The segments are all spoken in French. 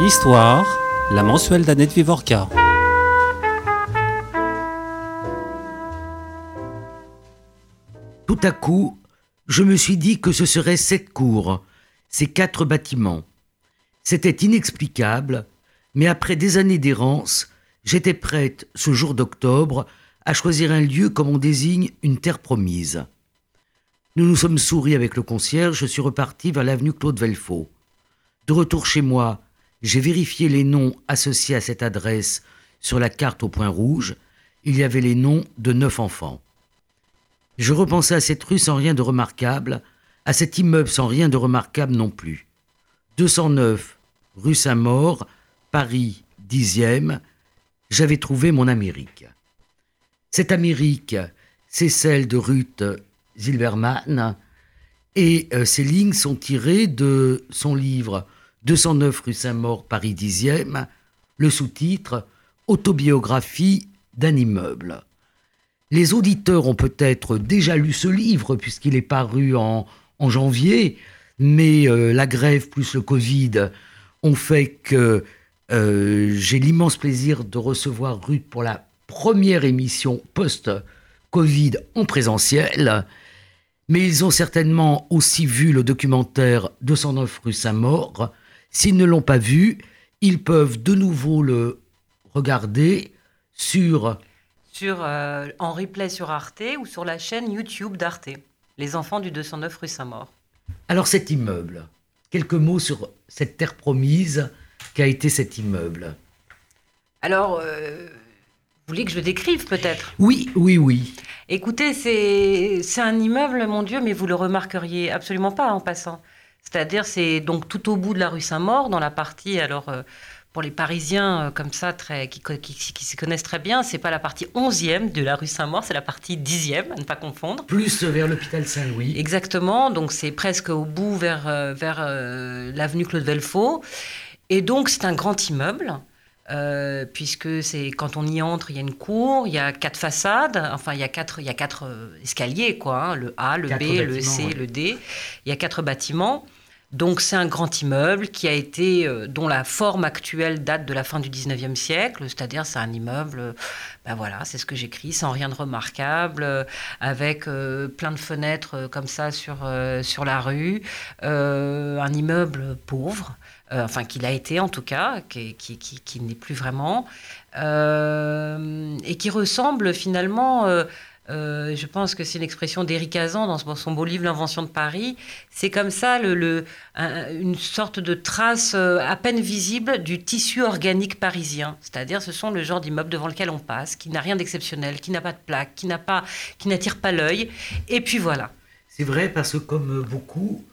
Histoire, la mensuelle d'Annette Vivorca. Tout à coup, je me suis dit que ce serait cette cour, ces quatre bâtiments. C'était inexplicable, mais après des années d'errance, j'étais prête, ce jour d'octobre, à choisir un lieu comme on désigne une terre promise. Nous nous sommes souris avec le concierge, je suis reparti vers l'avenue Claude Velfaux. De retour chez moi, j'ai vérifié les noms associés à cette adresse sur la carte au point rouge. Il y avait les noms de neuf enfants. Je repensais à cette rue sans rien de remarquable, à cet immeuble sans rien de remarquable non plus. 209, rue Saint-Maur, Paris, 10e, j'avais trouvé mon Amérique. Cette Amérique, c'est celle de Ruth Zilberman, et euh, ces lignes sont tirées de son livre 209 rue Saint-Maur, Paris 10e, le sous-titre Autobiographie d'un immeuble. Les auditeurs ont peut-être déjà lu ce livre puisqu'il est paru en, janvier, mais euh, la grève plus le Covid ont fait que euh, j'ai l'immense plaisir de recevoir Ruth pour la première émission post-Covid en présentiel. Mais ils ont certainement aussi vu le documentaire 209 rue Saint-Maur, S'ils ne l'ont pas vu, ils peuvent de nouveau le regarder sur... Sur, euh, en replay sur Arte ou sur la chaîne YouTube d'Arte, Les enfants du 209 rue Saint-Maur. Alors cet immeuble, quelques mots sur cette terre promise qu'a été cet immeuble. Alors, euh, vous voulez que je le décrive peut-être Oui, oui, oui. Écoutez, c'est un immeuble, mon Dieu, mais vous le remarqueriez absolument pas en passant. C'est-à-dire, c'est donc tout au bout de la rue Saint-Maur, dans la partie, alors, euh, pour les Parisiens euh, comme ça, très, qui, qui, se connaissent très bien, c'est pas la partie 11e de la rue Saint-Maur, c'est la partie 10e, à ne pas confondre. Plus vers l'hôpital Saint-Louis. Exactement, donc c'est presque au bout vers, euh, vers l'avenue Claude Velfaux. Et donc, c'est un grand immeuble. Puisque c'est quand on y entre, il y a une cour, il y a quatre façades, enfin il y a quatre, il y a quatre escaliers quoi, hein, le A, le B, le C, le D. Il y a quatre bâtiments. Donc c'est un grand immeuble qui a été, euh, dont la forme actuelle date de la fin du 19e siècle, c'est-à-dire c'est un immeuble, ben voilà, c'est ce que j'écris, sans rien de remarquable, euh, avec euh, plein de fenêtres comme ça sur, sur la rue, un immeuble pauvre, enfin qu'il a été en tout cas, qui, qui, qui, qui n'est plus vraiment, et qui ressemble finalement euh, je pense que c'est une expression d'Éric Hazan dans son beau livre L'invention de Paris. C'est comme ça une sorte de trace euh, à peine visible du tissu organique parisien. C'est-à-dire, ce sont le genre d'immeuble devant lequel on passe, qui n'a rien d'exceptionnel, qui n'a pas de plaque, qui n'attire pas l'œil. Et puis voilà. C'est vrai parce que comme beaucoup,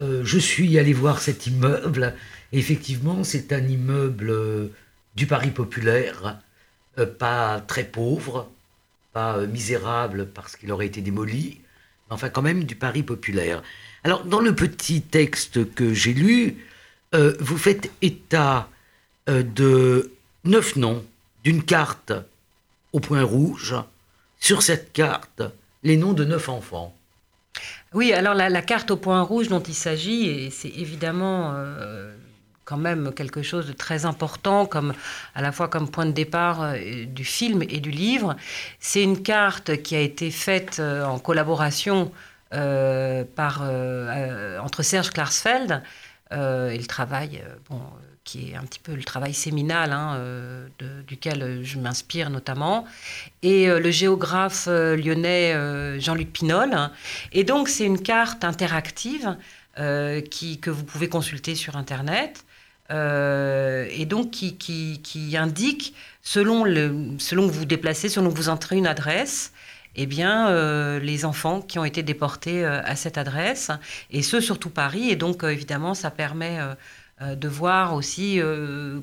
euh, je suis allé voir cet immeuble. effectivement, c'est un immeuble du Paris populaire, pas très pauvre euh, misérable parce qu'il aurait été démoli, mais enfin quand même du Paris populaire. Alors dans le petit texte que j'ai lu, euh, vous faites état euh, de neuf noms d'une carte au point rouge. Sur cette carte, les noms de neuf enfants. Oui, alors la, carte au point rouge dont il s'agit, et c'est évidemment quand même quelque chose de très important, comme, à la fois comme point de départ euh, du film et du livre. C'est une carte qui a été faite euh, en collaboration euh, entre Serge Klarsfeld et le travail, bon, qui est un petit peu le travail séminal hein, duquel je m'inspire notamment, et le géographe lyonnais Jean-Luc Pinol. Et donc c'est une carte interactive que vous pouvez consulter sur Internet et donc qui, qui, indique, selon, selon que vous déplacez, selon que vous entrez une adresse, eh bien, euh, les enfants qui ont été déportés euh, à cette adresse, et ce, surtout Paris. Et donc, évidemment, ça permet de voir aussi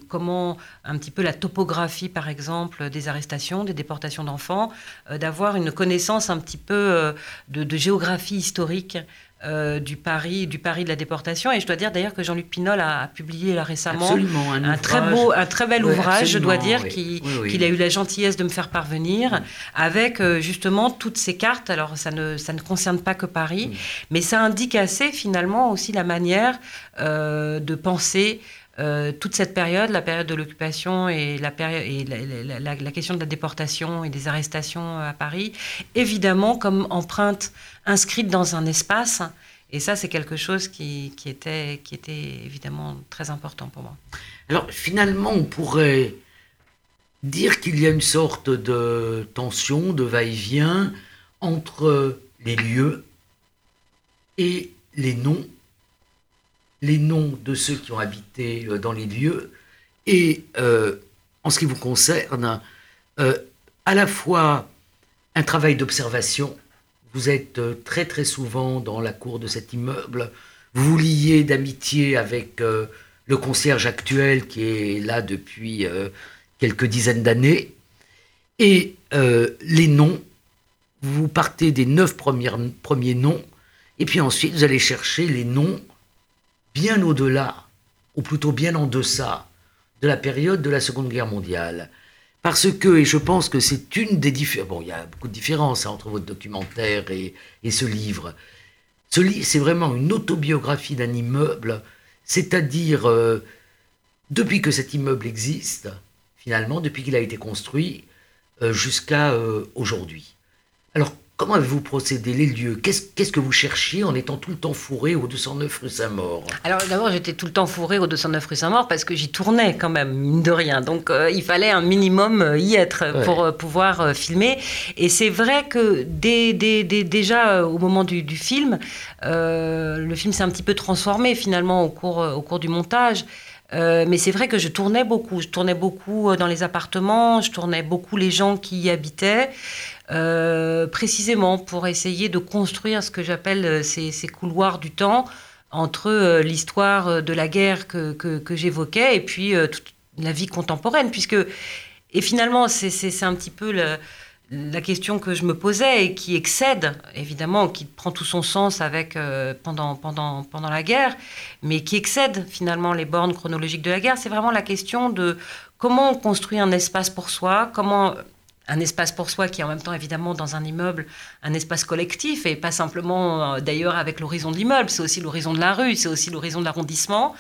comment un petit peu la topographie, par exemple, des arrestations, des déportations d'enfants, d'avoir une connaissance un petit peu de géographie historique euh, du Paris, du Paris de la déportation. Et je dois dire d'ailleurs que Jean-Luc Pinol a, publié récemment un, très beau, un très bel ouvrage, je dois dire, qu'il a eu la gentillesse de me faire parvenir, avec euh, justement toutes ces cartes. Alors ça ne, ça ne concerne pas que Paris, mais ça indique assez finalement aussi la manière de penser euh, toute cette période, la période de l'occupation et, la, question de la déportation et des arrestations à Paris, évidemment comme empreinte inscrite dans un espace. Et ça, c'est quelque chose qui était évidemment très important pour moi. Alors finalement, on pourrait dire qu'il y a une sorte de tension, de va-et-vient entre les lieux et les noms les noms de ceux qui ont habité euh, dans les lieux et, euh, en ce qui vous concerne, euh, à la fois un travail d'observation. Vous êtes très très souvent dans la cour de cet immeuble. Vous vous liez d'amitié avec le concierge actuel qui est là depuis quelques dizaines d'années. Et les noms, vous partez des neuf premiers noms, et puis ensuite vous allez chercher les noms bien au-delà, ou plutôt bien en deçà, de la période de la Seconde Guerre mondiale. Parce que, et je pense que c'est une des différences, bon, il y a beaucoup de différences hein, entre votre documentaire et, ce livre. Ce livre, c'est vraiment une autobiographie d'un immeuble, c'est-à-dire, euh, depuis que cet immeuble existe, finalement, depuis qu'il a été construit, euh, jusqu'à euh, aujourd'hui. Alors, Comment avez-vous procédé les lieux? Qu'est-ce que vous cherchiez en étant tout le temps fourré au 209 rue Saint-Maur? Alors d'abord, j'étais tout le temps fourré au 209 rue Saint-Maur parce que j'y tournais quand même, mine de rien. Donc euh, il fallait un minimum euh, y être pour euh, pouvoir filmer. Et c'est vrai que dès, déjà au moment du, film, le film s'est un petit peu transformé finalement au cours, au cours du montage. mais c'est vrai que je tournais beaucoup. Je tournais beaucoup dans les appartements, je tournais beaucoup les gens qui y habitaient. Euh, précisément pour essayer de construire ce que j'appelle euh, ces, couloirs du temps entre euh, l'histoire de la guerre que, j'évoquais et puis toute la vie contemporaine, puisque, et finalement, c'est un petit peu la question que je me posais et qui excède, évidemment, qui prend tout son sens avec, pendant, pendant, pendant la guerre, mais qui excède finalement les bornes chronologiques de la guerre, c'est vraiment la question de comment on construit un espace pour soi, comment un espace pour soi qui est en même temps évidemment dans un immeuble un espace collectif et pas simplement euh, d'ailleurs avec l'horizon de l'immeuble, c'est aussi l'horizon de la rue, c'est aussi l'horizon de l'arrondissement.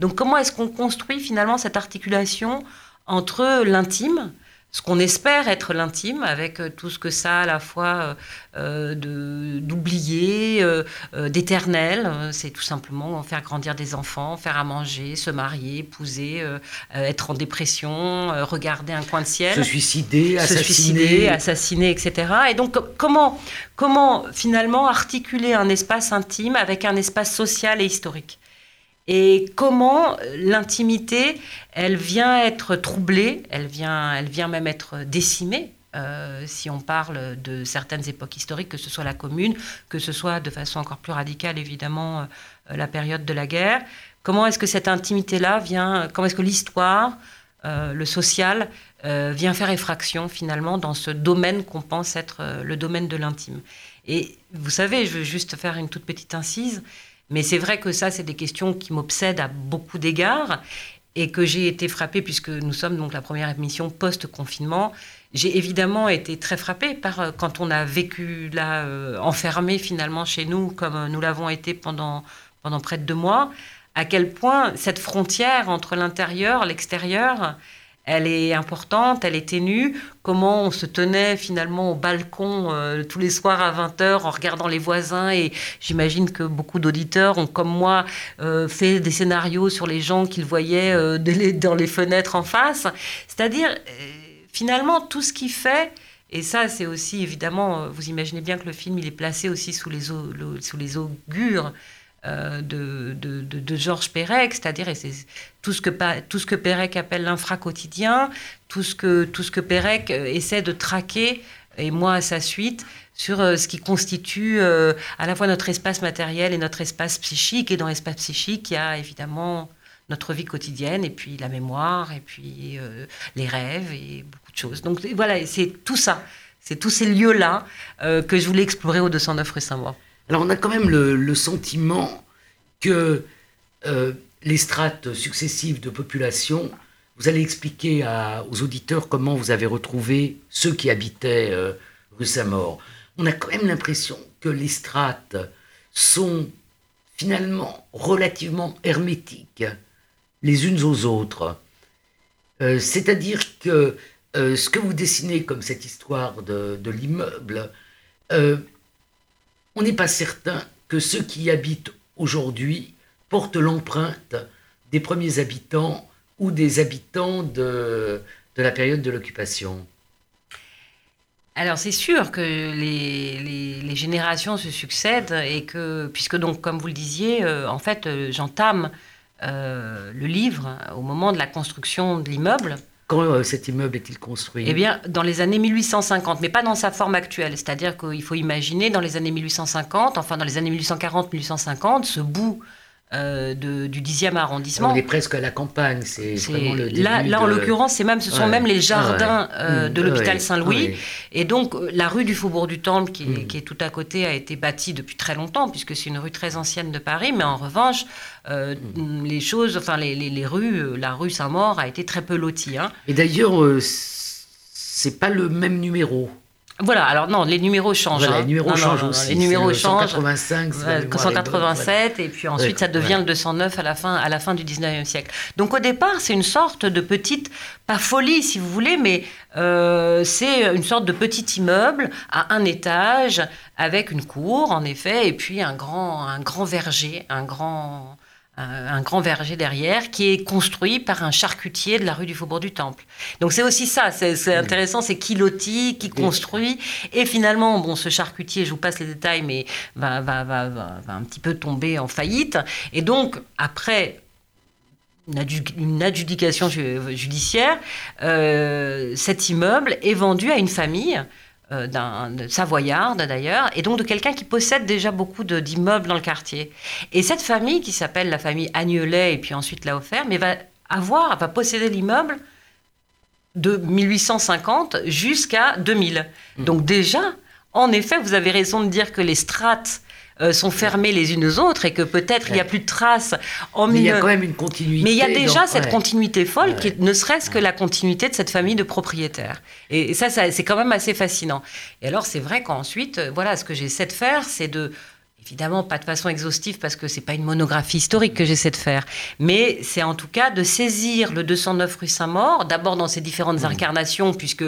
Donc comment est-ce qu'on construit finalement cette articulation entre l'intime, ce qu'on espère être l'intime, avec euh, tout ce que ça a à la fois euh, d'oublier, euh, d'éternel. C'est tout simplement faire grandir des enfants, faire à manger, se marier, épouser, être en dépression, regarder un coin de ciel. Se suicider, se suicider, assassiner, etc. Et donc comment, comment finalement articuler un espace intime avec un espace social et historique? Et comment l'intimité, elle vient être troublée, elle vient, elle vient même être décimée. Euh, si on parle de certaines époques historiques, que ce soit la commune, que ce soit de façon encore plus radicale, évidemment, euh, la période de la guerre. Comment est-ce que cette intimité-là vient, comment est-ce que l'histoire, euh, le social, vient faire effraction finalement dans ce domaine qu'on pense être le domaine de l'intime? Et vous savez, je veux juste faire une toute petite incise, mais c'est vrai que ça, c'est des questions qui m'obsèdent à beaucoup d'égards et que j'ai été frappée, puisque nous sommes donc la première émission post-confinement. J'ai évidemment été très frappée par euh, quand on a vécu là, euh, enfermé finalement chez nous, comme nous l'avons été pendant, pendant près de deux mois, à quel point cette frontière entre l'intérieur, l'extérieur, elle est importante, elle est ténue. Comment on se tenait finalement au balcon euh, tous les soirs à 20h en regardant les voisins. Et j'imagine que beaucoup d'auditeurs ont, comme moi, euh, fait des scénarios sur les gens qu'ils voyaient euh, dans les fenêtres en face. C'est-à-dire, finalement, tout ce qui fait... Et ça, c'est aussi, évidemment, vous imaginez bien que le film, il est placé aussi sous les, sous les augures euh, de, Georges Perec, c'est-à-dire tout ce que tout Perec appelle l'infra-quotidien, tout ce que tout Perec euh, essaie de traquer et moi à sa suite sur euh, ce qui constitue à la fois notre espace matériel et notre espace psychique. Et dans l'espace psychique, il y a évidemment notre vie quotidienne, et puis la mémoire, et puis les rêves, et beaucoup de choses. Donc voilà, c'est tout ça, c'est tous ces lieux-là que je voulais explorer au 209 rue Saint-Maur. Alors on a quand même le, sentiment que euh, les strates successives de population, vous allez expliquer aux auditeurs comment vous avez retrouvé ceux qui habitaient euh, rue Saint-Maur. On a quand même l'impression que les strates sont finalement relativement hermétiques les unes aux autres. Euh, c'est-à-dire que ce que vous dessinez comme cette histoire de, l'immeuble, on n'est pas certain que ceux qui y habitent aujourd'hui portent l'empreinte des premiers habitants ou des habitants de, la période de l'occupation. Alors c'est sûr que les, générations se succèdent et que, puisque donc comme vous le disiez, en fait j'entame euh, le livre au moment de la construction de l'immeuble. Quand euh, cet immeuble est-il construit Eh bien, dans les années 1850, mais pas dans sa forme actuelle. C'est-à-dire qu'il faut imaginer dans les années 1850, enfin dans les années 1840-1850, ce bout euh, du 10e arrondissement. On est presque à la campagne, c'est vraiment le début Là, là en l'occurrence, c'est même, ce sont même les jardins euh, mmh. de l'hôpital Saint-Louis. Et donc, euh, la rue du Faubourg du Temple, mmh. qui, est, tout à côté, a été bâtie depuis très longtemps, puisque c'est une rue très ancienne de Paris. Mais en revanche, mmh. les choses, enfin, les, les, rues, la rue Saint-Maur a été très peu lotie. Hein. Et d'ailleurs, c'est pas le même numéro. Voilà, alors non, les numéros changent. les numéros changent aussi. les numéros changent. 185, 187, et puis ensuite ça devient le 209 à la, fin, à la fin du 19e siècle. Donc au départ, c'est une sorte de petite, pas folie si vous voulez, mais euh, c'est une sorte de petit immeuble à un étage, avec une cour en effet, et puis un grand, un grand verger, un grand un grand verger derrière, qui est construit par un charcutier de la rue du Faubourg du Temple. Donc c'est aussi ça, c'est intéressant, c'est qui lotit, qui construit, et finalement, bon, ce charcutier, je vous passe les détails, mais va, va, va, va un petit peu tomber en faillite, et donc après une adjudication judiciaire, euh, cet immeuble est vendu à une famille d'un savoyarde d'ailleurs, et donc de quelqu'un qui possède déjà beaucoup d'immeubles dans le quartier. Et cette famille, qui s'appelle la famille Agnelet, et puis ensuite l'a offert, mais va avoir, va posséder l'immeuble de 1850 jusqu'à 2000. Mmh. Donc déjà, en effet, vous avez raison de dire que les strates euh, sont fermées les unes aux autres et que peut-être il n'y a plus de traces en Mais il y a quand même une continuité. Mais il y a déjà cette continuité folle, qui ne serait-ce que la continuité de cette famille de propriétaires. Et, ça, c'est quand même assez fascinant. Et alors, c'est vrai qu'ensuite, euh, voilà, ce que j'essaie de faire, c'est de Évidemment, pas de façon exhaustive parce que c'est pas une monographie historique que j'essaie de faire, mais c'est en tout cas de saisir le 209 rue Saint-Maur, d'abord dans ses différentes mmh. incarnations, puisque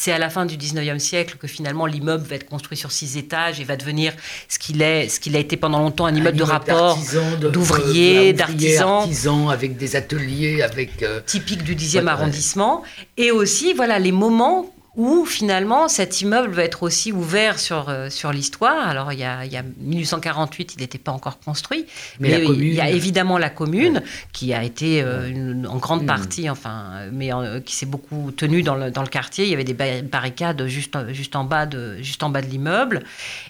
c'est à la fin du 19e siècle que finalement l'immeuble va être construit sur six étages et va devenir ce qu'il est, ce qu'il a été pendant longtemps un immeuble, de rapport, d'ouvriers, d'artisans, avec des ateliers, avec euh, typique du 10e arrondissement, et aussi voilà les moments où finalement cet immeuble va être aussi ouvert sur, euh, sur l'histoire. Alors il y, a, il y a 1848, il n'était pas encore construit, mais, il y a évidemment la commune qui a été euh, en grande hmm. partie, enfin, mais euh, qui s'est beaucoup tenue dans le, dans le, quartier. Il y avait des barricades juste, juste en bas de, juste en bas de l'immeuble.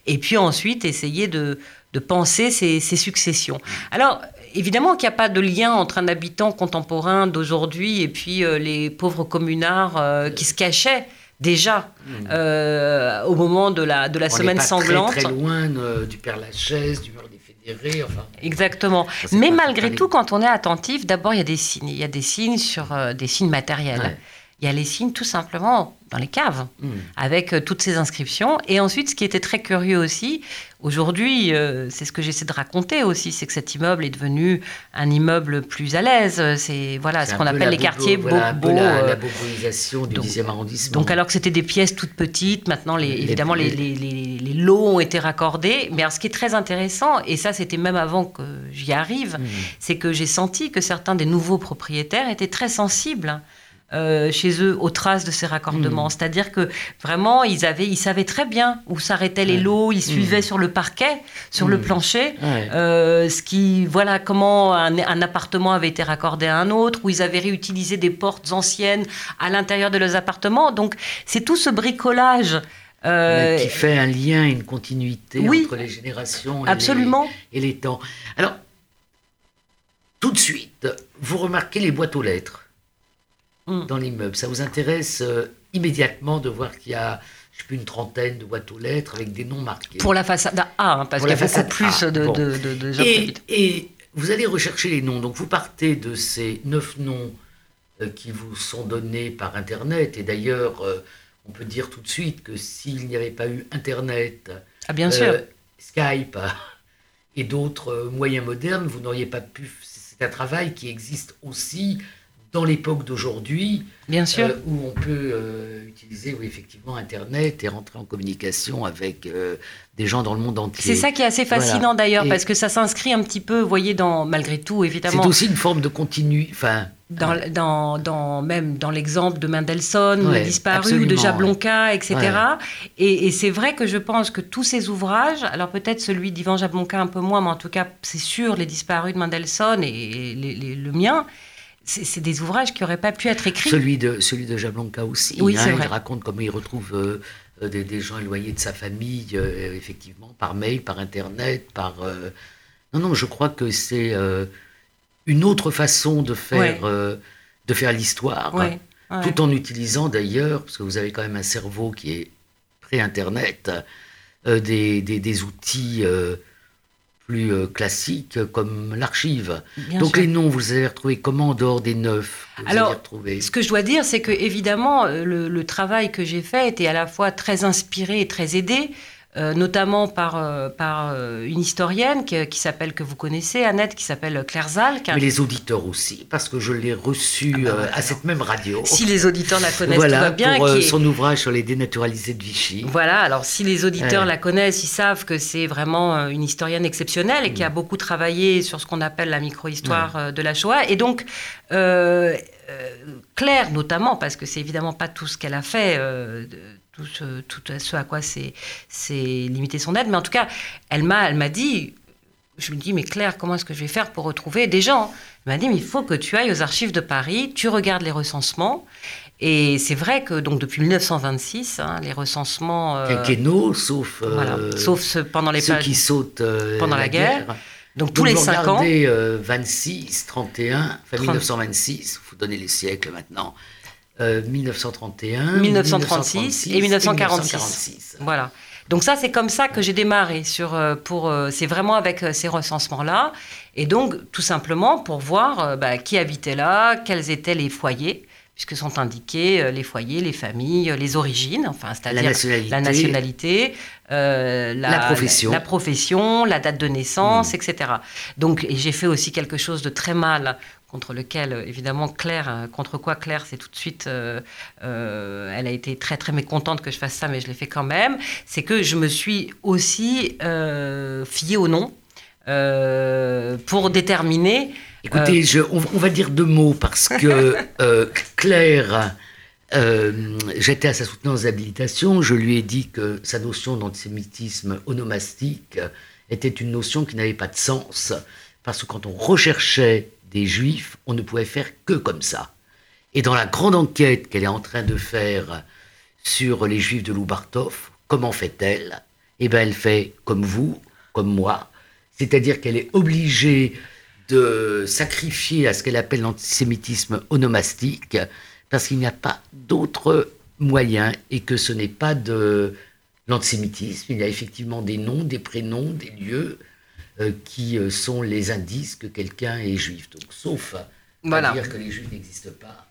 Et puis ensuite essayer de, de penser ces, ces successions. Alors évidemment qu'il n'y a pas de lien entre un habitant contemporain d'aujourd'hui et puis les pauvres communards qui se cachaient déjà hmm. euh, au moment de la, de la semaine pas sanglante. Très, très loin euh, du Père Lachaise, du mur des Fédérés. Enfin, Exactement. Mais malgré tout, quand on est attentif, d'abord il y a des signes. Il y a des signes sur euh, des signes matériels. Il y a les signes tout simplement dans les caves, hmm. avec euh, toutes ces inscriptions. Et ensuite, ce qui était très curieux aussi, aujourd'hui, euh, c'est ce que j'essaie de raconter aussi, c'est que cet immeuble est devenu un immeuble plus à l'aise. C'est voilà ce qu'on appelle les quartiers beaux. La, la, boboisation du 10e arrondissement. Donc alors que c'était des pièces toutes petites, maintenant, les, évidemment, les, les, les, lots ont été raccordés. Mais alors, ce qui est très intéressant, et ça c'était même avant que j'y arrive, hmm. c'est que j'ai senti que certains des nouveaux propriétaires étaient très sensibles euh, chez eux aux traces de ces raccordements. Hmm. C'est-à-dire que vraiment, ils, avaient, ils savaient très bien où s'arrêtaient les lots, ils hmm. suivaient sur le parquet, sur le hmm. plancher, euh, ce qui, voilà, comment un, appartement avait été raccordé à un autre, où ils avaient réutilisé des portes anciennes à l'intérieur de leurs appartements. Donc, c'est tout ce bricolage. Euh, qui fait un lien, une continuité entre les générations et, absolument. Les, et les temps. Alors, tout de suite, vous remarquez les boîtes aux lettres. Mm. dans l'immeuble. Ça vous intéresse euh, immédiatement de voir qu'il y a, je sais plus, une trentaine de boîtes aux lettres avec des noms marqués? Pour la façade A, hein, parce qu'il y a beaucoup plus de, de, de, de, gens et, et, vous allez rechercher les noms. Donc vous partez de ces neuf noms euh, qui vous sont donnés par Internet. Et d'ailleurs, euh, on peut dire tout de suite que s'il n'y avait pas eu Internet, ah, bien sûr. Skype et d'autres moyens modernes, vous n'auriez pas pu. C'est un travail qui existe aussi dans l'époque d'aujourd'hui, bien sûr, euh, où on peut euh, utiliser oui, effectivement Internet et rentrer en communication avec euh, des gens dans le monde entier. C'est ça qui est assez fascinant d'ailleurs, parce que ça s'inscrit un petit peu, vous voyez, dans malgré tout, évidemment. C'est aussi une forme de continu, enfin. Dans, dans, dans, même dans l'exemple de Mendelssohn, disparu, ou de Jablonka, etc. Et, et c'est vrai que je pense que tous ces ouvrages, alors peut-être celui d'Ivan Jablonka un peu moins, mais en tout cas, c'est sûr, les disparus de Mendelssohn et le mien, c'est des ouvrages qui n'auraient pas pu être écrits. Celui de, celui de Jablonka aussi. Oui, hein, il raconte comment il retrouve euh, euh, des, gens éloignés de sa famille, euh, effectivement, par mail, par Internet, par... Non, non, je crois que c'est une autre façon de faire, de faire l'histoire, tout en utilisant d'ailleurs, parce que vous avez quand même un cerveau qui est pré-Internet, des, des, des, outils plus euh, classiques comme l'archive. Donc les noms, vous avez retrouvés comment en dehors des neuf Alors, ce que je dois dire, c'est que évidemment, euh, le, le travail que j'ai fait était à la fois très inspiré et très aidé euh, notamment par, euh, par euh, une historienne qui, s'appelle, que vous connaissez, Annette, qui s'appelle Claire Zalk. Mais les auditeurs aussi, parce que je l'ai reçue ah bah à cette même radio. Si les auditeurs la connaissent, voilà, tout va bien. Pour son ouvrage sur les dénaturalisés de Vichy. Voilà, alors si les auditeurs la connaissent, ils savent que c'est vraiment une historienne exceptionnelle et qui a mm. beaucoup travaillé sur ce qu'on appelle la micro-histoire de la Shoah. Et donc, Claire notamment, parce que c'est évidemment pas tout ce qu'elle a fait tout ce, tout ce à quoi c'est limité son aide. Mais en tout cas, elle m'a dit, je me dis, mais Claire, comment est-ce que je vais faire pour retrouver des gens? Elle m'a dit, mais il faut que tu ailles aux archives de Paris, tu regardes les recensements. Et c'est vrai que donc depuis 1926, hein, les recensements. Euh, sauf. Euh, sauf pendant les ceux qui sautent euh, pendant la, guerre. Donc, tous les 5 ans. 26, 31, enfin 1926, il faut donner les siècles maintenant. 1931, 1936 et 1946. Voilà. Donc ça, c'est comme ça que j'ai démarré sur euh, pour. Euh, c'est vraiment avec euh, ces recensements-là, et donc tout simplement pour voir bah, qui habitait là, quels étaient les foyers, puisque sont indiqués les foyers, les familles, les origines, enfin c'est-à-dire la nationalité, la, profession. La, profession, la date de naissance, hmm. etc. Donc j'ai fait aussi quelque chose de très mal contre lequel, euh, évidemment, Claire, euh, contre quoi Claire, c'est tout de suite, euh, elle a été très très mécontente que je fasse ça, mais je l'ai fait quand même, c'est que je me suis aussi euh, fiée au nom pour déterminer. Écoutez, je, on, va dire deux mots parce que Claire, j'étais à sa soutenance d'habilitation, je lui ai dit que sa notion d'antisémitisme onomastique était une notion qui n'avait pas de sens, parce que quand on recherchait des juifs, on ne pouvait faire que comme ça. Et dans la grande enquête qu'elle est en train de faire sur les juifs de Loubartov, comment fait-elle? Eh bien, elle fait comme vous, comme moi, c'est-à-dire qu'elle est obligée de sacrifier à ce qu'elle appelle l'antisémitisme onomastique, parce qu'il n'y a pas d'autre moyen et que ce n'est pas de l'antisémitisme. Il y a effectivement des noms, des prénoms, des lieux, euh, qui euh, sont les indices que quelqu'un est juif. Donc, sauf à dire que les juifs n'existent pas.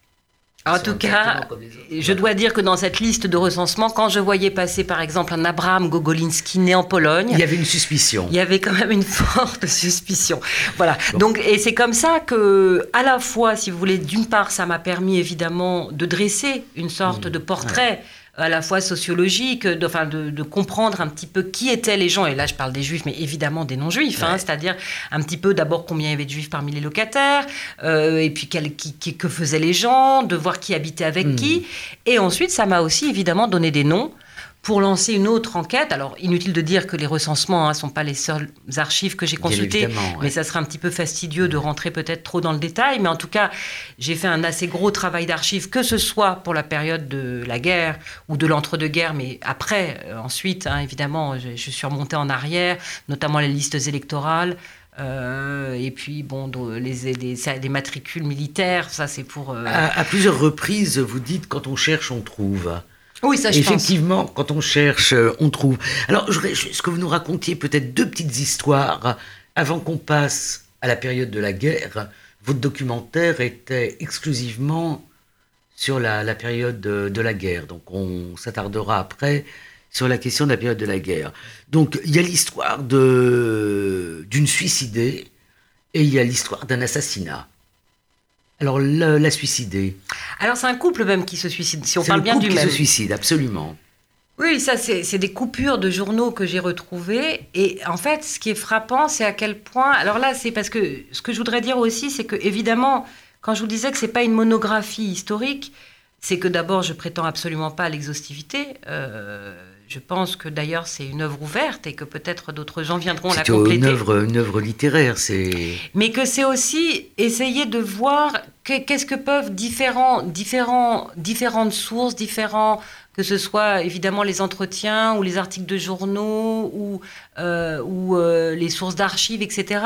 En tout cas, je dois dire que dans cette liste de recensement, quand je voyais passer par exemple un Abraham Gogolinski né en Pologne, il y avait une suspicion. Il y avait quand même une forte suspicion. Voilà. Donc, et c'est comme ça que, à la fois, si vous voulez, d'une part, ça m'a permis évidemment de dresser une sorte mmh. de portrait à la fois sociologique, de, enfin de, comprendre un petit peu qui étaient les gens, et là je parle des juifs, mais évidemment des non-juifs, hein, c'est-à-dire un petit peu d'abord combien il y avait de juifs parmi les locataires, euh, et puis qui, que faisaient les gens, de voir qui habitait avec hmm. qui, et ensuite ça m'a aussi évidemment donné des noms pour lancer une autre enquête. Alors, inutile de dire que les recensements ne hein, sont pas les seules archives que j'ai consultées, mais ça serait un petit peu fastidieux de rentrer peut-être trop dans le détail. Mais en tout cas, j'ai fait un assez gros travail d'archives, que ce soit pour la période de la guerre ou de l'entre-deux-guerres, mais après, euh, ensuite, hein, évidemment, je, suis remontée en arrière, notamment les listes électorales. Euh, et puis, bon, les, les, matricules militaires, ça c'est pour... Euh, à, à plusieurs reprises, vous dites, quand on cherche, on trouve. Oui, ça, je Effectivement, quand on cherche, euh, on trouve. Alors, je voudrais juste que vous nous racontiez peut-être deux petites histoires avant qu'on passe à la période de la guerre? Votre documentaire était exclusivement sur la, période de, la guerre. Donc, on s'attardera après sur la question de la période de la guerre. Donc, il y a l'histoire d'une suicidée et il y a l'histoire d'un assassinat. Alors, la, suicidée. Alors, c'est un couple même qui se suicide, si on parle bien du même. qui se suicide, absolument. Oui, ça, c'est des coupures de journaux que j'ai retrouvées. Et en fait, ce qui est frappant, c'est à quel point. Alors là, c'est parce que ce que je voudrais dire aussi, c'est que, évidemment, quand je vous disais que ce n'est pas une monographie historique, c'est que d'abord, je prétends absolument pas à l'exhaustivité. Euh, je pense que d'ailleurs c'est une œuvre ouverte et que peut-être d'autres gens viendront la compléter. Une œuvre, une œuvre littéraire, c'est. Mais que c'est aussi essayer de voir qu'est-ce que peuvent différents, différents, différentes sources, différents, que ce soit évidemment les entretiens ou les articles de journaux ou, euh, ou euh, les sources d'archives, etc.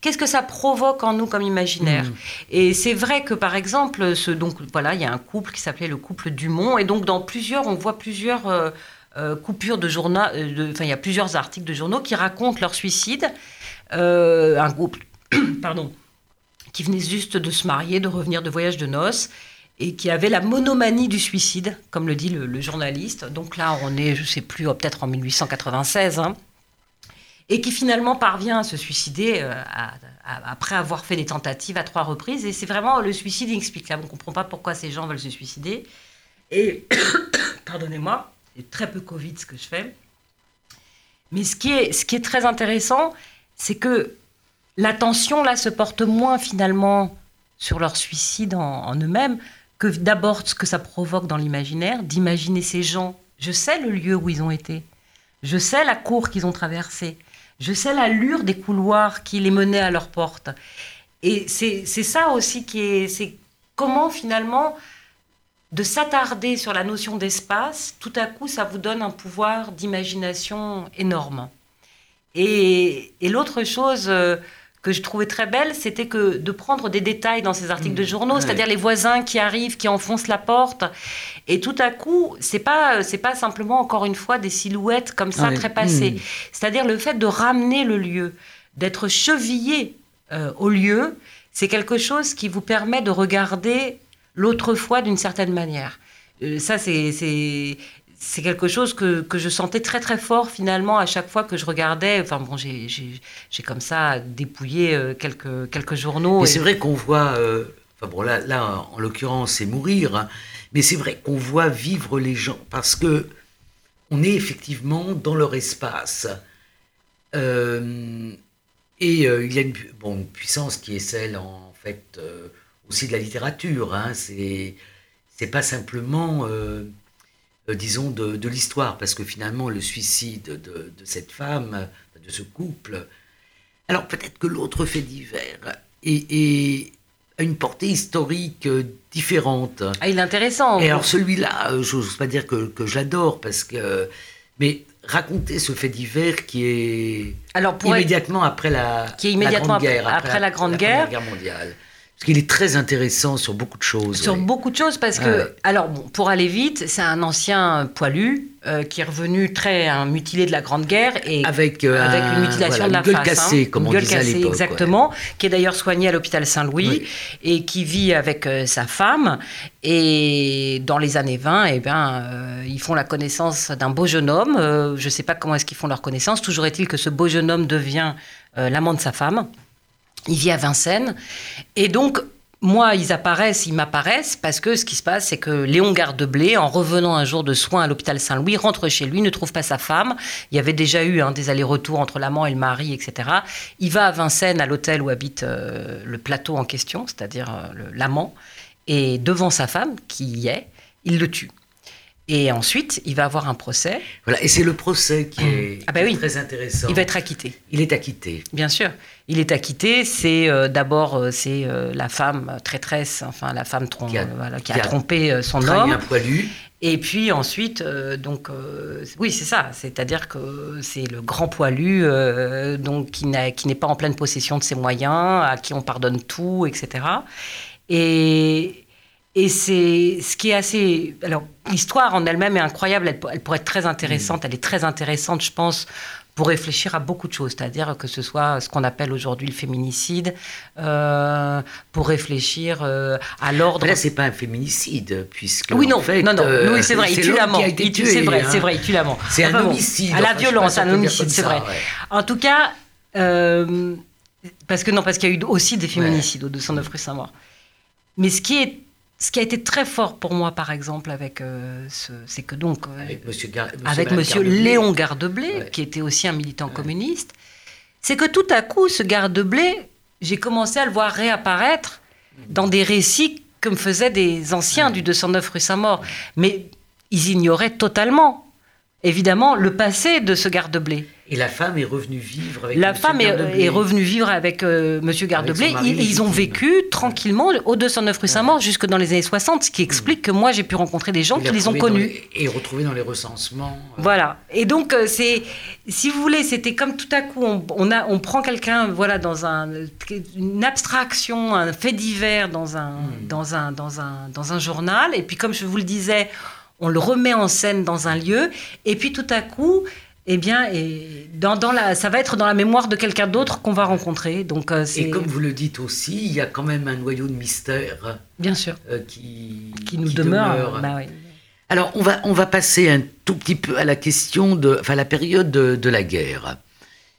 Qu'est-ce que ça provoque en nous comme imaginaire mmh. Et c'est vrai que par exemple, ce, donc voilà, il y a un couple qui s'appelait le couple Dumont et donc dans plusieurs, on voit plusieurs euh, euh, coupures de journaux, euh, enfin il y a plusieurs articles de journaux qui racontent leur suicide. Euh, un groupe, pardon, qui venait juste de se marier, de revenir de voyage de noces et qui avait la monomanie du suicide, comme le dit le, journaliste. Donc là, on est, je ne sais plus, peut-être en 1896, hein, et qui finalement parvient à se suicider après avoir fait des tentatives à trois reprises. Et c'est vraiment le suicide inexplicable. On ne comprend pas pourquoi ces gens veulent se suicider. Et, pardonnez-moi, c'est très peu Covid ce que je fais. Mais ce qui est, ce qui est très intéressant, c'est que l'attention là se porte moins finalement sur leur suicide en, eux-mêmes que d'abord ce que ça provoque dans l'imaginaire, d'imaginer ces gens. Je sais le lieu où ils ont été. Je sais la cour qu'ils ont traversée. Je sais l'allure des couloirs qui les menaient à leur porte. Et c'est ça aussi qui est... C'est comment finalement de s'attarder sur la notion d'espace, tout à coup, ça vous donne un pouvoir d'imagination énorme. Et, l'autre chose euh, que je trouvais très belle, c'était que de prendre des détails dans ces articles de mmh. journaux, c'est-à-dire les voisins qui arrivent, qui enfoncent la porte, et tout à coup, c'est pas c'est pas simplement encore une fois des silhouettes comme ça très passées. Mmh. C'est-à-dire le fait de ramener le lieu, d'être chevillé euh, au lieu, c'est quelque chose qui vous permet de regarder l'autre fois d'une certaine manière. Euh, ça, c'est c'est quelque chose que, que, je sentais très très fort finalement à chaque fois que je regardais. Enfin bon, j'ai comme ça dépouillé euh, quelques, quelques journaux. Mais c'est vrai qu'on voit, euh, enfin bon là, là en l'occurrence c'est mourir, hein, mais c'est vrai qu'on voit vivre les gens parce que on est effectivement dans leur espace. et il y a une, bon, une, puissance qui est celle en fait aussi de la littérature. Hein. C'est c'est pas simplement, euh, euh, disons, de, l'histoire, parce que finalement, le suicide de, cette femme, de ce couple. Alors peut-être que l'autre fait divers et, a une portée historique euh, différente. Ah, il est intéressant. Et alors celui-là, je n'ose pas dire que, que j'adore, parce que. Mais raconter ce fait divers qui est alors immédiatement après la, qui est immédiatement Grande Guerre, après, la, Grande Guerre, Guerre mondiale. Parce qu'il est très intéressant sur beaucoup de choses. Sur beaucoup de choses, parce que, alors, bon, pour aller vite, c'est un ancien poilu euh, qui est revenu très mutilé de la Grande Guerre et avec, euh, avec une mutilation de la gueule face. Cassée, hein, comme on gueule disait cassée, à l'époque. Exactement, qui est d'ailleurs soigné à l'hôpital Saint-Louis et qui vit avec euh, sa femme. Et dans les années 20, eh ben, ils font la connaissance d'un beau jeune homme. je ne sais pas comment est-ce qu'ils font leur connaissance. Toujours est-il que ce beau jeune homme devient l'amant de sa femme. Il vit à Vincennes. Et donc, moi, ils apparaissent, ils m'apparaissent, parce que ce qui se passe, c'est que Léon Gardeblé, en revenant un jour de soins à l'hôpital Saint-Louis, rentre chez lui, ne trouve pas sa femme. Il y avait déjà eu hein, des allers-retours entre l'amant et le mari, etc. Il va à Vincennes, à l'hôtel où habite euh, le plateau en question, c'est-à-dire euh, l'amant, et devant sa femme, qui y est, il le tue. Et ensuite, il va avoir un procès. Voilà, et c'est le procès qui est, ah bah très intéressant. Il va être acquitté. Il est acquitté. Bien sûr. Il est acquitté. C'est euh, d'abord euh, c'est euh, la femme traîtresse, enfin la femme qui a, qui a, trompé son homme. un poilu. Et puis ensuite, donc oui, c'est ça. C'est-à-dire que c'est le grand poilu, donc qui n'est pas en pleine possession de ses moyens, à qui on pardonne tout, etc. Et Et c'est ce qui est assez. Alors, l'histoire en elle-même est incroyable. Elle, elle, pourrait être très intéressante. Elle est très intéressante, je pense, pour réfléchir à beaucoup de choses, c'est-à-dire que ce soit ce qu'on appelle aujourd'hui le féminicide, euh, pour réfléchir euh, à l'ordre. Là, c'est pas un féminicide, puisque. Oui, non, en fait, non, non, euh, oui, c'est vrai, il tue l'amant. C'est vrai, hein. c'est vrai, il tue l'amant. C'est Enfin un bon, homicide. À la enfin, violence, un homicide, c'est vrai. ouais. En tout cas, euh, parce que non, parce qu'il y a eu aussi des féminicides au 209 rue Saint-Maur. Mais ce qui est ce qui a été très fort pour moi, par exemple, avec euh, ce, c'est que donc euh, Avec monsieur, Gar- monsieur avec Madame Monsieur Gardeblé. Léon Gardeblé, Ouais. qui était aussi un militant communiste, c'est que tout à coup, ce Gardeblé, j'ai commencé à le voir réapparaître dans des récits que me faisaient des anciens du 209 rue Saint-Maur. Mais ils ignoraient totalement, évidemment, le passé de ce Gardeblé. Et la femme est revenue vivre avec La monsieur femme est, revenue vivre avec euh, Monsieur Gardeblé. Ils, ils ont vécu tranquillement au 209 rue Saint-Maur jusque dans les années 60, ce qui explique que moi j'ai pu rencontrer des gens Il qui les ont connus. les- Et retrouvé dans les recensements. euh, Voilà. Et donc, euh, c'est, si vous voulez, c'était comme tout à coup, on, on a, on prend quelqu'un, voilà, dans un, une abstraction, un fait divers dans un, dans un, dans un, dans un journal. Et puis, comme je vous le disais, on le remet en scène dans un lieu. Et puis, tout à coup, eh bien, et dans, dans la, ça va être dans la mémoire de quelqu'un d'autre qu'on va rencontrer. Donc, euh, Et comme vous le dites aussi, il y a quand même un noyau de mystère bien sûr euh, qui, qui nous demeure. Bah. Alors, on va, on va passer un tout petit peu à la question de, enfin, la période de, de la guerre.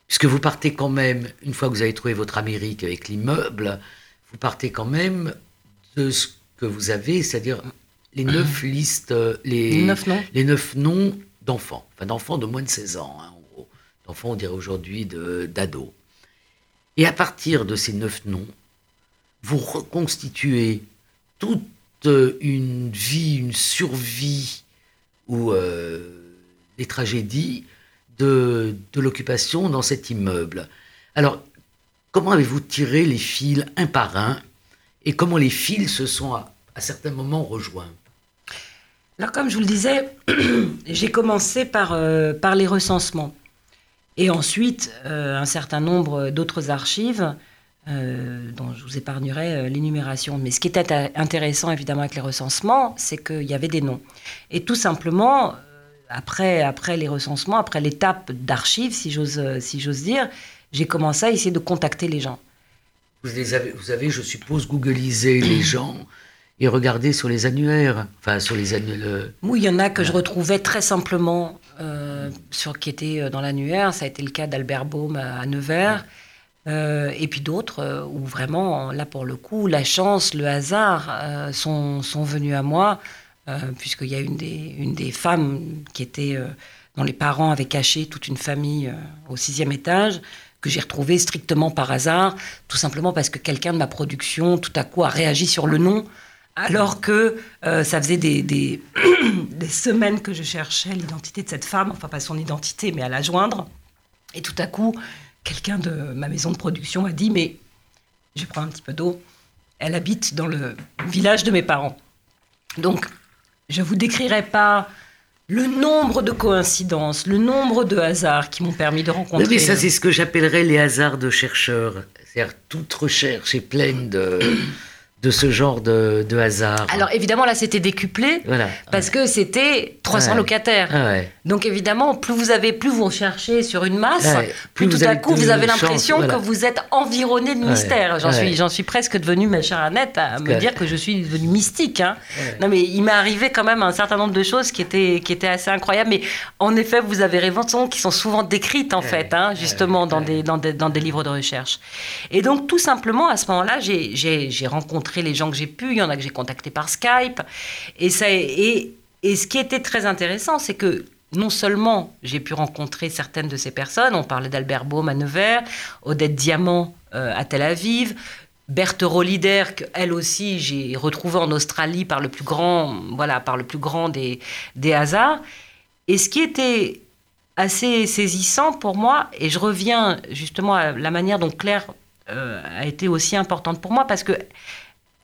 Puisque vous partez quand même, une fois que vous avez trouvé votre Amérique avec l'immeuble, vous partez quand même de ce que vous avez, c'est-à-dire les neuf listes, euh, les, Les neuf noms. les neuf noms d'enfants, enfin d'enfants de moins de 16 ans, hein, en gros. D'enfants, on dirait aujourd'hui, d'ados. Et à partir de ces neuf noms, vous reconstituez toute euh, une vie, une survie ou euh, des tragédies de, de l'occupation dans cet immeuble. Alors, comment avez-vous tiré les fils un par un et comment les fils se sont à, à certains moments rejoints? Alors, comme je vous le disais, j'ai commencé par, euh, par les recensements. Et ensuite, euh, un certain nombre d'autres archives euh, dont je vous épargnerai l'énumération. Mais ce qui était intéressant, évidemment, avec les recensements, c'est qu'il y avait des noms. Et tout simplement, après, les recensements, après l'étape d'archives, si j'ose dire, j'ai commencé à essayer de contacter les gens. vous, avez, vous avez, je suppose, googlisé les gens et regardé sur les annuaires, enfin sur les annuaires. Oui, il y en a que je retrouvais très simplement euh, sur qui étaient euh, dans l'annuaire. Ça a été le cas d'Albert Baume à Nevers. Euh, et puis d'autres euh, où vraiment, là pour le coup, la chance, le hasard euh, sont, sont venus à moi, euh, puisqu'il y a une des, une des femmes qui était, euh, dont les parents avaient caché toute une famille euh, au sixième étage, que j'ai retrouvée strictement par hasard, tout simplement parce que quelqu'un de ma production, tout à coup, a réagi sur le nom, alors que euh, ça faisait des, des, des semaines que je cherchais l'identité de cette femme, enfin pas son identité, mais à la joindre. Et tout à coup, quelqu'un de ma maison de production a dit, mais je prends un petit peu d'eau, elle habite dans le village de mes parents. Donc, je vous décrirai pas le nombre de coïncidences, le nombre de hasards qui m'ont permis de rencontrer. Mais ça, c'est ce que j'appellerais les hasards de chercheurs. C'est-à-dire, toute recherche est pleine de, de ce genre de, de hasard. Alors évidemment, là, c'était décuplé voilà. parce que c'était 300 Ouais. locataires. Ah ouais. Donc évidemment, plus vous avez, plus vous recherchez sur une masse, Ouais, plus, tout à coup vous avez l'impression voilà. que vous êtes environné de Ouais, mystère. J'en ouais. suis, j'en suis presque devenue, ma chère Annette, à me dire que je suis devenue mystique. hein. Non mais il m'est arrivé quand même un certain nombre de choses qui étaient, qui étaient assez incroyables. Mais en effet, vous avez raison, qui sont souvent décrites en fait, hein, justement dans des, dans des dans des livres de recherche. Et donc tout simplement à ce moment-là, j'ai- rencontré les gens que j'ai pu. Il y en a que j'ai contactés par Skype. Et ça et et ce qui était très intéressant, c'est que non seulement j'ai pu rencontrer certaines de ces personnes, on parlait d'Albert Baum à Nevers, Odette Diamant euh, à Tel Aviv, Berthe Rollider, que elle aussi j'ai retrouvée en Australie par le plus grand, voilà, par le plus grand des, hasards. Et ce qui était assez saisissant pour moi, et je reviens justement à la manière dont Claire euh, a été aussi importante pour moi, parce que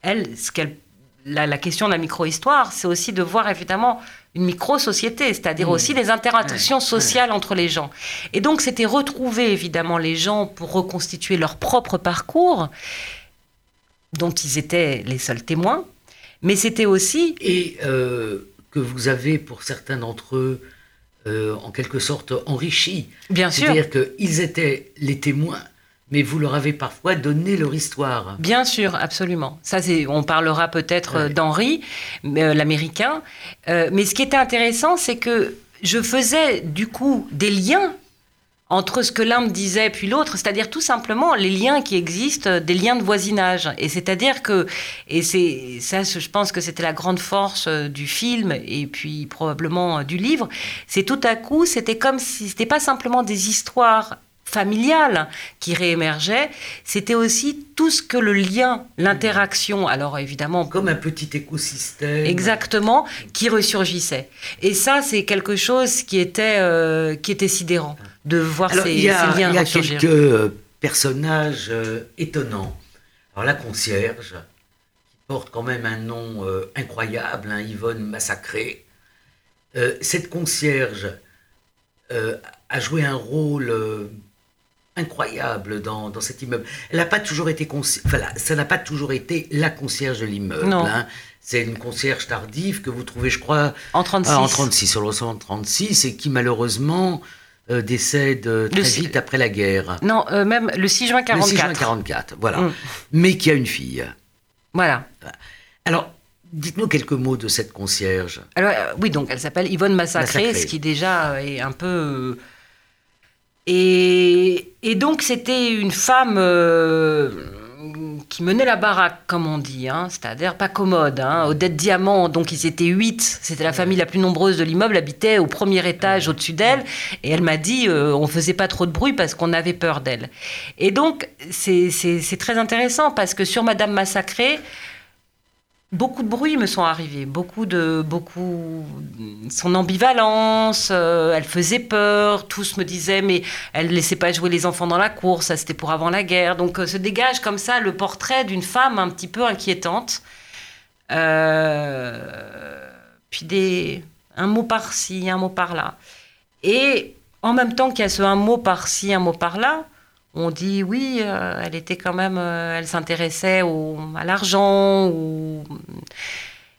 elle, qu'elle la, la question de la micro-histoire, c'est aussi de voir évidemment une micro-société, c'est-à-dire Mmh. aussi les interactions Ouais, sociales entre les gens. Et donc, c'était retrouver évidemment les gens pour reconstituer leur propre parcours, dont ils étaient les seuls témoins, Mais c'était aussi... Et euh, que vous avez, pour certains d'entre eux, euh, en quelque sorte enrichi. Bien sûr. C'est-à-dire qu'ils étaient les témoins, mais vous leur avez parfois donné leur histoire. Bien sûr, absolument. Ça, c'est, on parlera peut-être Ouais. euh, d'Henri, euh, l'américain. Euh, mais ce qui était intéressant, c'est que je faisais du coup des liens entre ce que l'un me disait puis l'autre, c'est-à-dire tout simplement les liens qui existent, des liens de voisinage. Et c'est-à-dire que, et c'est ça, je pense que c'était la grande force du film et puis probablement du livre, c'est tout à coup, c'était comme si c'était pas simplement des histoires familiales qui réémergeaient, c'était aussi tout ce que le lien, l'interaction, alors évidemment Comme un petit écosystème. Exactement, qui ressurgissait. Et ça, c'est quelque chose qui était, euh, qui était sidérant, de voir Alors, ces, y a, ces liens il y a ressurgir. quelques euh, personnages euh, étonnants. Alors, la concierge, qui porte quand même un nom euh, incroyable, hein, Yvonne Massacré. Euh, cette concierge a joué un rôle incroyable dans, dans cet immeuble. Elle n'a pas toujours été enfin, ça n'a pas toujours été la concierge de l'immeuble. Non. hein. C'est une concierge tardive que vous trouvez, je crois, En 36. ah, en 36, sur le 136, et qui malheureusement euh, décède euh, très Le vite après la guerre. Non, euh, même le 6 juin Le 6 44. juin 44, voilà. Mm. Mais qui a une fille. Voilà. Alors, dites-nous quelques mots de cette concierge. Alors, euh, oui, donc elle s'appelle Yvonne Massacré, Massacré. ce qui déjà est un peu. Et, donc, c'était une femme euh, qui menait la baraque, comme on dit, hein, c'est-à-dire pas commode. Hein. Odette Diamant, donc ils étaient huit, c'était la famille la plus nombreuse de l'immeuble, habitait au premier étage au-dessus d'elle, et elle m'a dit euh, on faisait pas trop de bruit parce qu'on avait peur d'elle. Et donc, c'est très intéressant parce que sur Madame Massacré, Beaucoup de bruits me sont arrivés, beaucoup de beaucoup son ambivalence, euh, elle faisait peur, tous me disaient mais elle laissait pas jouer les enfants dans la cour, ça c'était pour avant la guerre. Donc euh, se dégage comme ça le portrait d'une femme un petit peu inquiétante. Euh, puis des un mot par-ci, un mot par-là. Et en même temps qu'il y a ce un mot par-ci, un mot par-là, on dit oui, euh, elle était quand même, euh, elle s'intéressait à l'argent. Ou...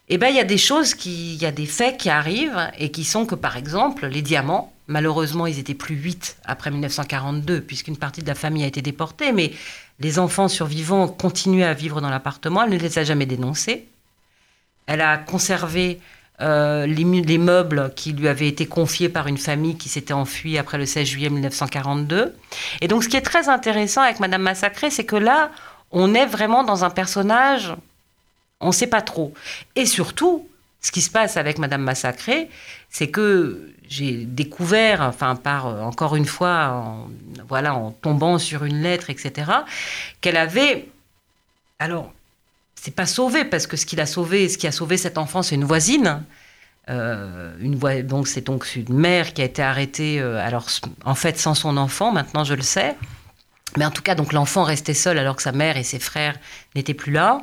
Eh bien, il y a des choses, il y a des faits qui arrivent et qui sont que, par exemple, les diamants, malheureusement, ils étaient plus 8 après 1942, puisqu'une partie de la famille a été déportée, mais les enfants survivants continuaient à vivre dans l'appartement, elle ne les a jamais dénoncés. Elle a conservé euh, les, meubles qui lui avaient été confiés par une famille qui s'était enfuie après le 16 juillet 1942. Et donc, ce qui est très intéressant avec Madame Massacré, c'est que là, on est vraiment dans un personnage, on ne sait pas trop. Et surtout, ce qui se passe avec Madame Massacré, c'est que j'ai découvert, enfin par euh, encore une fois, en, voilà, en tombant sur une lettre, etc., qu'elle avait, alors, c'est pas sauvé parce que ce qui l'a sauvé, ce qui a sauvé cet enfant, c'est une voisine. Euh, une voi- donc c'est donc une mère qui a été arrêtée, euh, alors en fait sans son enfant, maintenant je le sais. Mais en tout cas, donc l'enfant restait seul alors que sa mère et ses frères n'étaient plus là.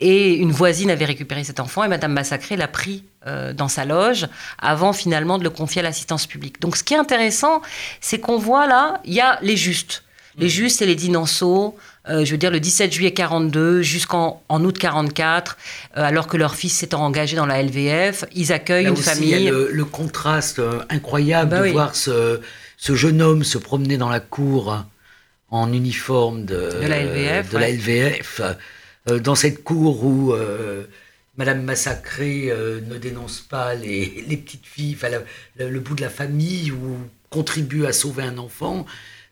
Et une voisine avait récupéré cet enfant et Madame Massacré l'a pris euh, dans sa loge avant finalement de le confier à l'assistance publique. Donc ce qui est intéressant, c'est qu'on voit là, il y a les justes. Les justes, c'est les Dinanceaux, euh, je veux dire le 17 juillet 42 jusqu'en en août 44, euh, alors que leur fils s'était engagé dans la LVF, ils accueillent Là une aussi, famille. il y a le, le contraste euh, incroyable Bah de oui. voir ce, ce jeune homme se promener dans la cour en uniforme de, De la LVF, de la. LVF, dans cette cour où Madame Massacré euh, ne dénonce pas les, les petites filles, enfin, le, le bout de la famille, ou contribue à sauver un enfant.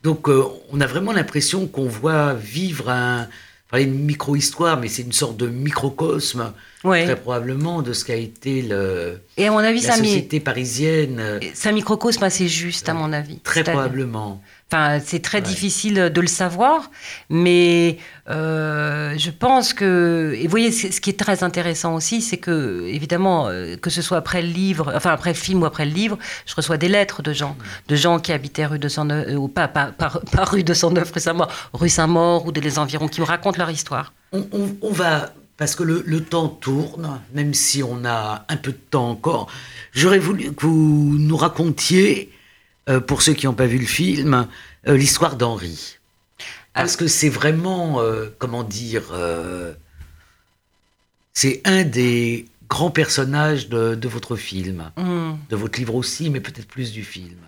Donc euh, on a vraiment l'impression qu'on voit vivre un, enfin, une micro-histoire, mais c'est une sorte de microcosme, Ouais. très probablement, de ce qu'a été le, Et à mon avis, la mi- société parisienne, euh, c'est un microcosme assez juste, à mon avis. très probablement. Enfin, c'est très Ouais. difficile de le savoir, mais euh, je pense que. Et vous voyez, ce qui est très intéressant aussi, c'est que, évidemment, euh, que ce soit après le livre, enfin après le film ou après le livre, je reçois des lettres de gens, de gens qui habitaient rue 209, euh, ou pas, pas, pas, pas rue 209, rue Saint-Maur, rue Saint-Maur ou des environs, qui me racontent leur histoire. On, on- on va, parce que le, le temps tourne, même si on a un peu de temps encore, j'aurais voulu que vous nous racontiez, euh, pour ceux qui n'ont pas vu le film, euh, l'histoire d'Henri. Parce que c'est vraiment, euh, comment dire, c'est un des grands personnages de, votre film, hmm. de votre livre aussi, mais peut-être plus du film.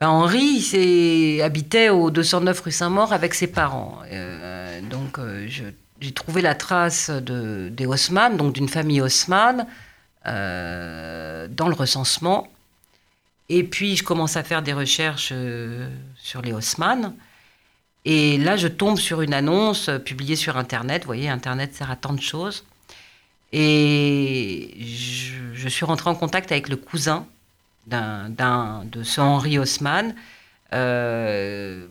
Ben, Henri habitait au 209 rue Saint-Maur avec ses parents. Donc j'ai trouvé la trace de, des Haussmann, donc d'une famille Haussmann, dans le recensement. Et puis je commence à faire des recherches sur les Haussmann. Et là, je tombe sur une annonce publiée sur Internet. Vous voyez, Internet sert à tant de choses. Et je, suis rentrée en contact avec le cousin de ce Henri Haussmann, euh,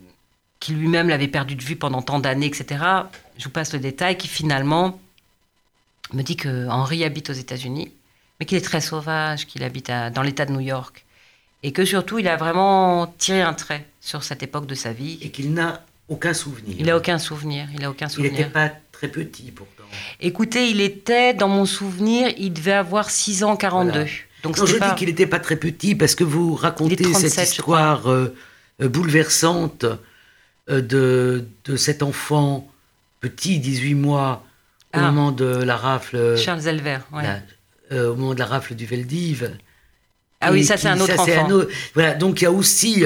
qui lui-même l'avait perdu de vue pendant tant d'années, etc. Je vous passe le détail, qui finalement me dit que Henri habite aux États-Unis, mais qu'il est très sauvage, qu'il habite dans l'État de New York, et que surtout il a vraiment tiré un trait sur cette époque de sa vie. Et qu'il n'a aucun souvenir. Il n'a aucun souvenir. Il a aucun souvenir. Il n'était pas très petit pourtant. Écoutez, il était, dans mon souvenir, il devait avoir 6 ans 42. Donc je dis qu'il n'était pas très petit parce que vous racontez cette histoire euh, euh, bouleversante euh, de, de cet enfant petit, 18 mois, au ah. moment de la rafle. Charles Elver, au moment de la rafle du Veldiv. Ah oui, ça c'est un autre enfant. voilà, donc il y a aussi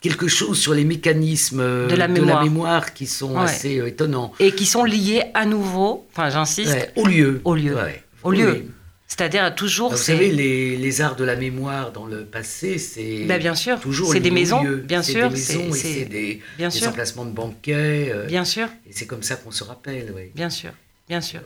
quelque chose sur les mécanismes de la mémoire, qui sont assez étonnants. Et qui sont liés à nouveau, enfin j'insiste, au lieu. Au lieu. Au lieu. C'est-à-dire toujours. Vous savez, les, les, arts de la mémoire dans le passé, c'est ben, bien sûr. toujours c'est des maisons, bien sûr, c'est des, bien des emplacements de banquets. Euh, bien sûr. Et c'est comme ça qu'on se rappelle, oui. Bien sûr, bien sûr.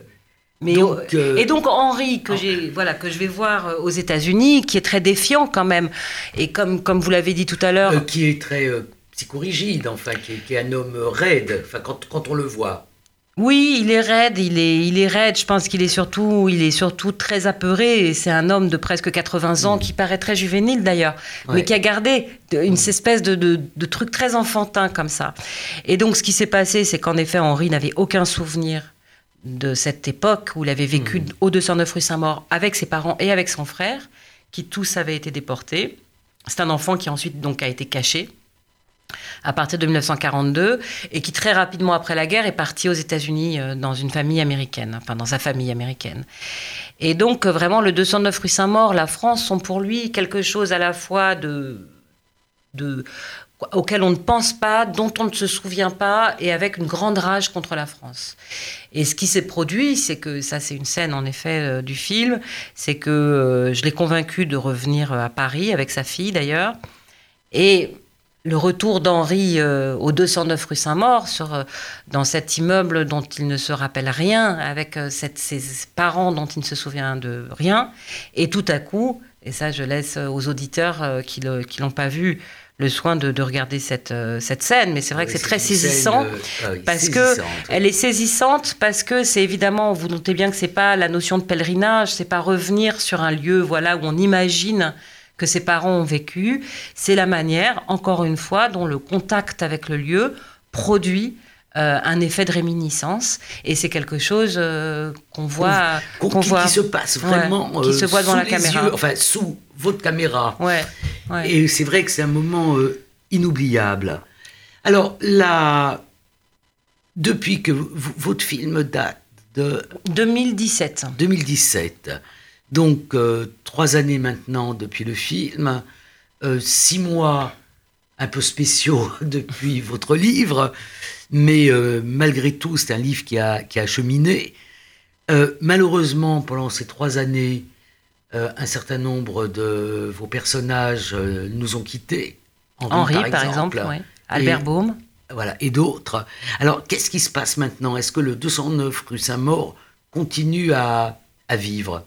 Mais euh, et donc Henri que j'ai voilà que je vais voir euh, aux États-Unis, qui est très défiant quand même, et comme comme vous l'avez dit tout à l'heure, qui est très psychorigide, enfin, qui est, qui est, un homme raide, enfin quand, quand on le voit. Oui, il est raide, il est, il est raide. Je pense qu'il est surtout, il est surtout très apeuré. C'est un homme de presque 80 ans qui paraît très juvénile d'ailleurs, mais qui a gardé une espèce de, de, truc très enfantin comme ça. Et donc, ce qui s'est passé, c'est qu'en effet, Henri n'avait aucun souvenir de cette époque où il avait vécu mm. au 209 rue Saint-Maur avec ses parents et avec son frère, qui tous avaient été déportés. C'est un enfant qui ensuite donc a été caché à partir de 1942 et qui très rapidement après la guerre est parti aux États-Unis euh, dans une famille américaine, enfin dans sa famille américaine. Et donc euh, vraiment le 209 rue Saint-Maur, la France sont pour lui quelque chose à la fois de, de auquel on ne pense pas, dont on ne se souvient pas, et avec une grande rage contre la France. Et ce qui s'est produit, c'est que, ça c'est une scène en effet euh, du film, c'est que je l'ai convaincu de revenir à Paris, avec sa fille d'ailleurs, et le retour d'Henri euh, au 209 rue Saint-Maur, euh, dans cet immeuble dont il ne se rappelle rien, avec euh, ses parents dont il ne se souvient de rien. Et tout à coup, et ça je laisse aux auditeurs qui ne l'ont pas vu le soin de, regarder cette, cette scène, mais c'est vrai que c'est très saisissant ah parce que elle est saisissante parce que c'est évidemment, vous notez bien que c'est pas la notion de pèlerinage, c'est pas revenir sur un lieu, voilà, où on imagine que ses parents ont vécu, c'est la manière, encore une fois, dont le contact avec le lieu produit euh, un effet de réminiscence. Et c'est quelque chose euh, qu'on voit qu'on voit qui se passe vraiment qui se voit devant la caméra. enfin sous votre caméra. Ouais, et c'est vrai que c'est un moment euh, inoubliable. Alors là depuis que votre film date de 2017 2017 donc, euh, trois années maintenant depuis le film, euh, six mois un peu spéciaux depuis votre livre, mais euh, malgré tout, c'est un livre qui a, qui a cheminé. malheureusement, pendant ces trois années, un certain nombre de vos personnages nous ont quittés. Henri, par exemple, Albert Baum. Voilà, et d'autres. Alors, qu'est-ce qui se passe maintenant? Est-ce que le 209 rue Saint-Maur continue à, à vivre?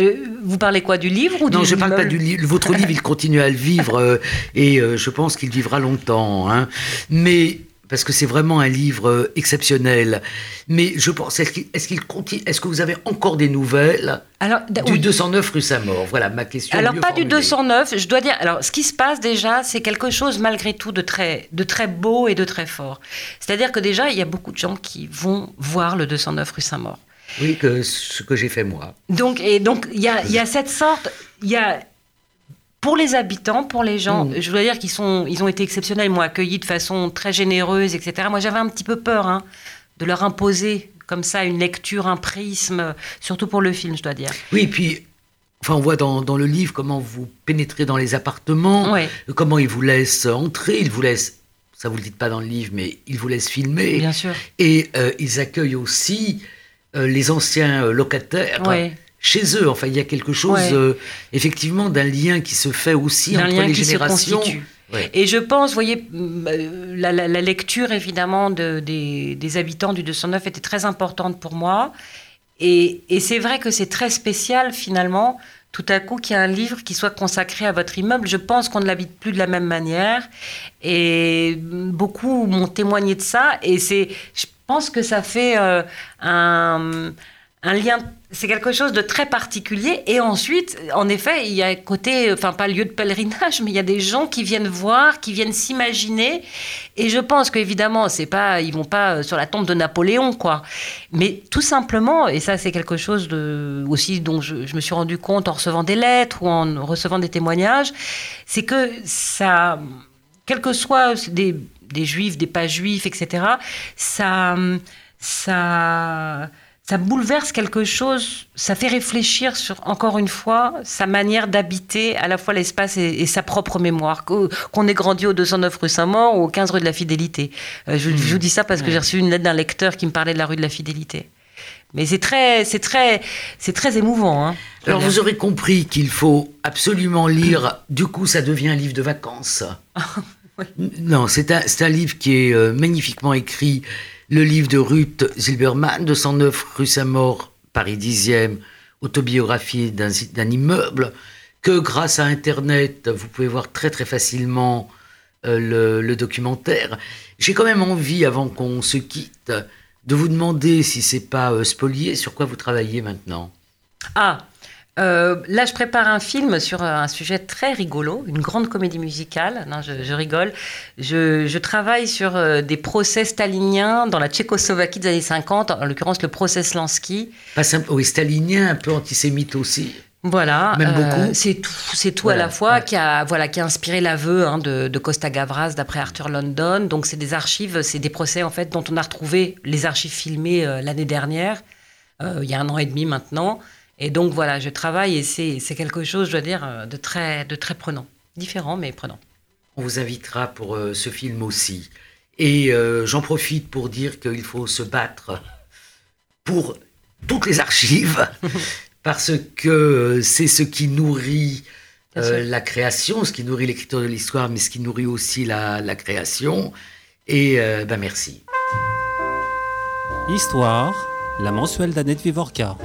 Euh, vous parlez quoi du livre ou Non, je ne parle pas du livre. Votre livre, il continue à le vivre euh, et euh, je pense qu'il vivra longtemps. Hein. Mais parce que c'est vraiment un livre exceptionnel. Mais je pense, est-ce qu'il continue Est-ce que vous avez encore des nouvelles alors, du 209 rue Saint-Maur? Voilà ma question. Alors pas du 209, je dois dire. Alors ce qui se passe déjà, c'est quelque chose malgré tout de très, de très beau et de très fort. C'est-à-dire que déjà, il y a beaucoup de gens qui vont voir le 209 rue Saint-Maur. Oui, que ce que j'ai fait moi. Donc, et donc, il y a, y a, cette sorte, il y a, pour les habitants, pour les gens, mm. je dois dire qu'ils sont, ils ont été exceptionnels, moi, accueillis de façon très généreuse, etc. Moi, j'avais un petit peu peur hein, de leur imposer comme ça une lecture, un prisme, surtout pour le film, je dois dire. Oui, et puis Enfin, on voit dans, dans, le livre comment vous pénétrez dans les appartements, comment ils vous laissent entrer, ils vous laissent, ça vous le dites pas dans le livre, mais ils vous laissent filmer. Bien sûr. Et euh, ils accueillent aussi les anciens euh, locataires. Chez eux, enfin, il y a quelque chose, effectivement, d'un lien qui se fait aussi entre les générations. Et je pense, vous voyez, la, la, la lecture évidemment de, des, des, habitants du 209 était très importante pour moi. Et, et c'est vrai que c'est très spécial finalement, tout à coup, qu'il y ait un livre qui soit consacré à votre immeuble. Je pense qu'on ne l'habite plus de la même manière. Et beaucoup m'ont témoigné de ça. Et c'est, pense que ça fait euh, un lien, c'est quelque chose de très particulier. Et ensuite, en effet, il y a côté, enfin pas lieu de pèlerinage, mais il y a des gens qui viennent voir, qui viennent s'imaginer. Et je pense qu'évidemment, c'est pas, ils vont pas euh, sur la tombe de Napoléon, quoi. Mais tout simplement, et ça c'est quelque chose aussi dont je, me suis rendu compte en recevant des lettres ou en recevant des témoignages, c'est que ça, quel que soit des, des juifs, des pas juifs, etc., ça, ça ça bouleverse quelque chose, ça fait réfléchir sur, encore une fois, sa manière d'habiter à la fois l'espace et, sa propre mémoire. Qu'on ait grandi au 209 rue Saint-Maur ou au 15 rue de la Fidélité. Euh, je, vous dis ça parce que j'ai reçu une lettre d'un lecteur qui me parlait de la rue de la Fidélité. Mais c'est très, c'est très, c'est très émouvant. Hein. Alors vous aurez compris qu'il faut absolument lire. Du coup, ça devient un livre de vacances. Non, c'est un, un, livre qui est euh, magnifiquement écrit le livre de Ruth Zilberman, 209 rue Saint-Maur, Paris 10e, autobiographie d'un immeuble, que grâce à Internet, vous pouvez voir très très facilement euh, le, documentaire. J'ai quand même envie, avant qu'on se quitte, de vous demander si c'est pas euh, spolié, sur quoi vous travaillez maintenant? Ah, euh, là, je prépare un film sur un sujet très rigolo, une grande comédie musicale. Non, je, rigole. Je, travaille sur euh, des procès staliniens dans la Tchécoslovaquie des années 50, en l'occurrence le procès Slansky. Pas simple, oui, stalinien, un peu antisémite aussi. Voilà, Même beaucoup. Euh, c'est tout, c'est tout à la fois qui a voilà qui a inspiré l'aveu hein, de, de, Costa Gavras d'après Arthur London. Donc c'est des archives, c'est des procès en fait dont on a retrouvé les archives filmées l'année dernière, il y a un an et demi maintenant. Et donc voilà, je travaille et c'est quelque chose, je dois dire, euh, de très, de très prenant. Différent, mais prenant. On vous invitera pour euh, ce film aussi. Et euh, j'en profite pour dire qu'il faut se battre pour toutes les archives, parce que c'est ce qui nourrit la création, ce qui nourrit l'écriture de l'histoire, mais ce qui nourrit aussi la, la création. Et ben merci. Histoire, la mensuelle d'Annette Vivorca.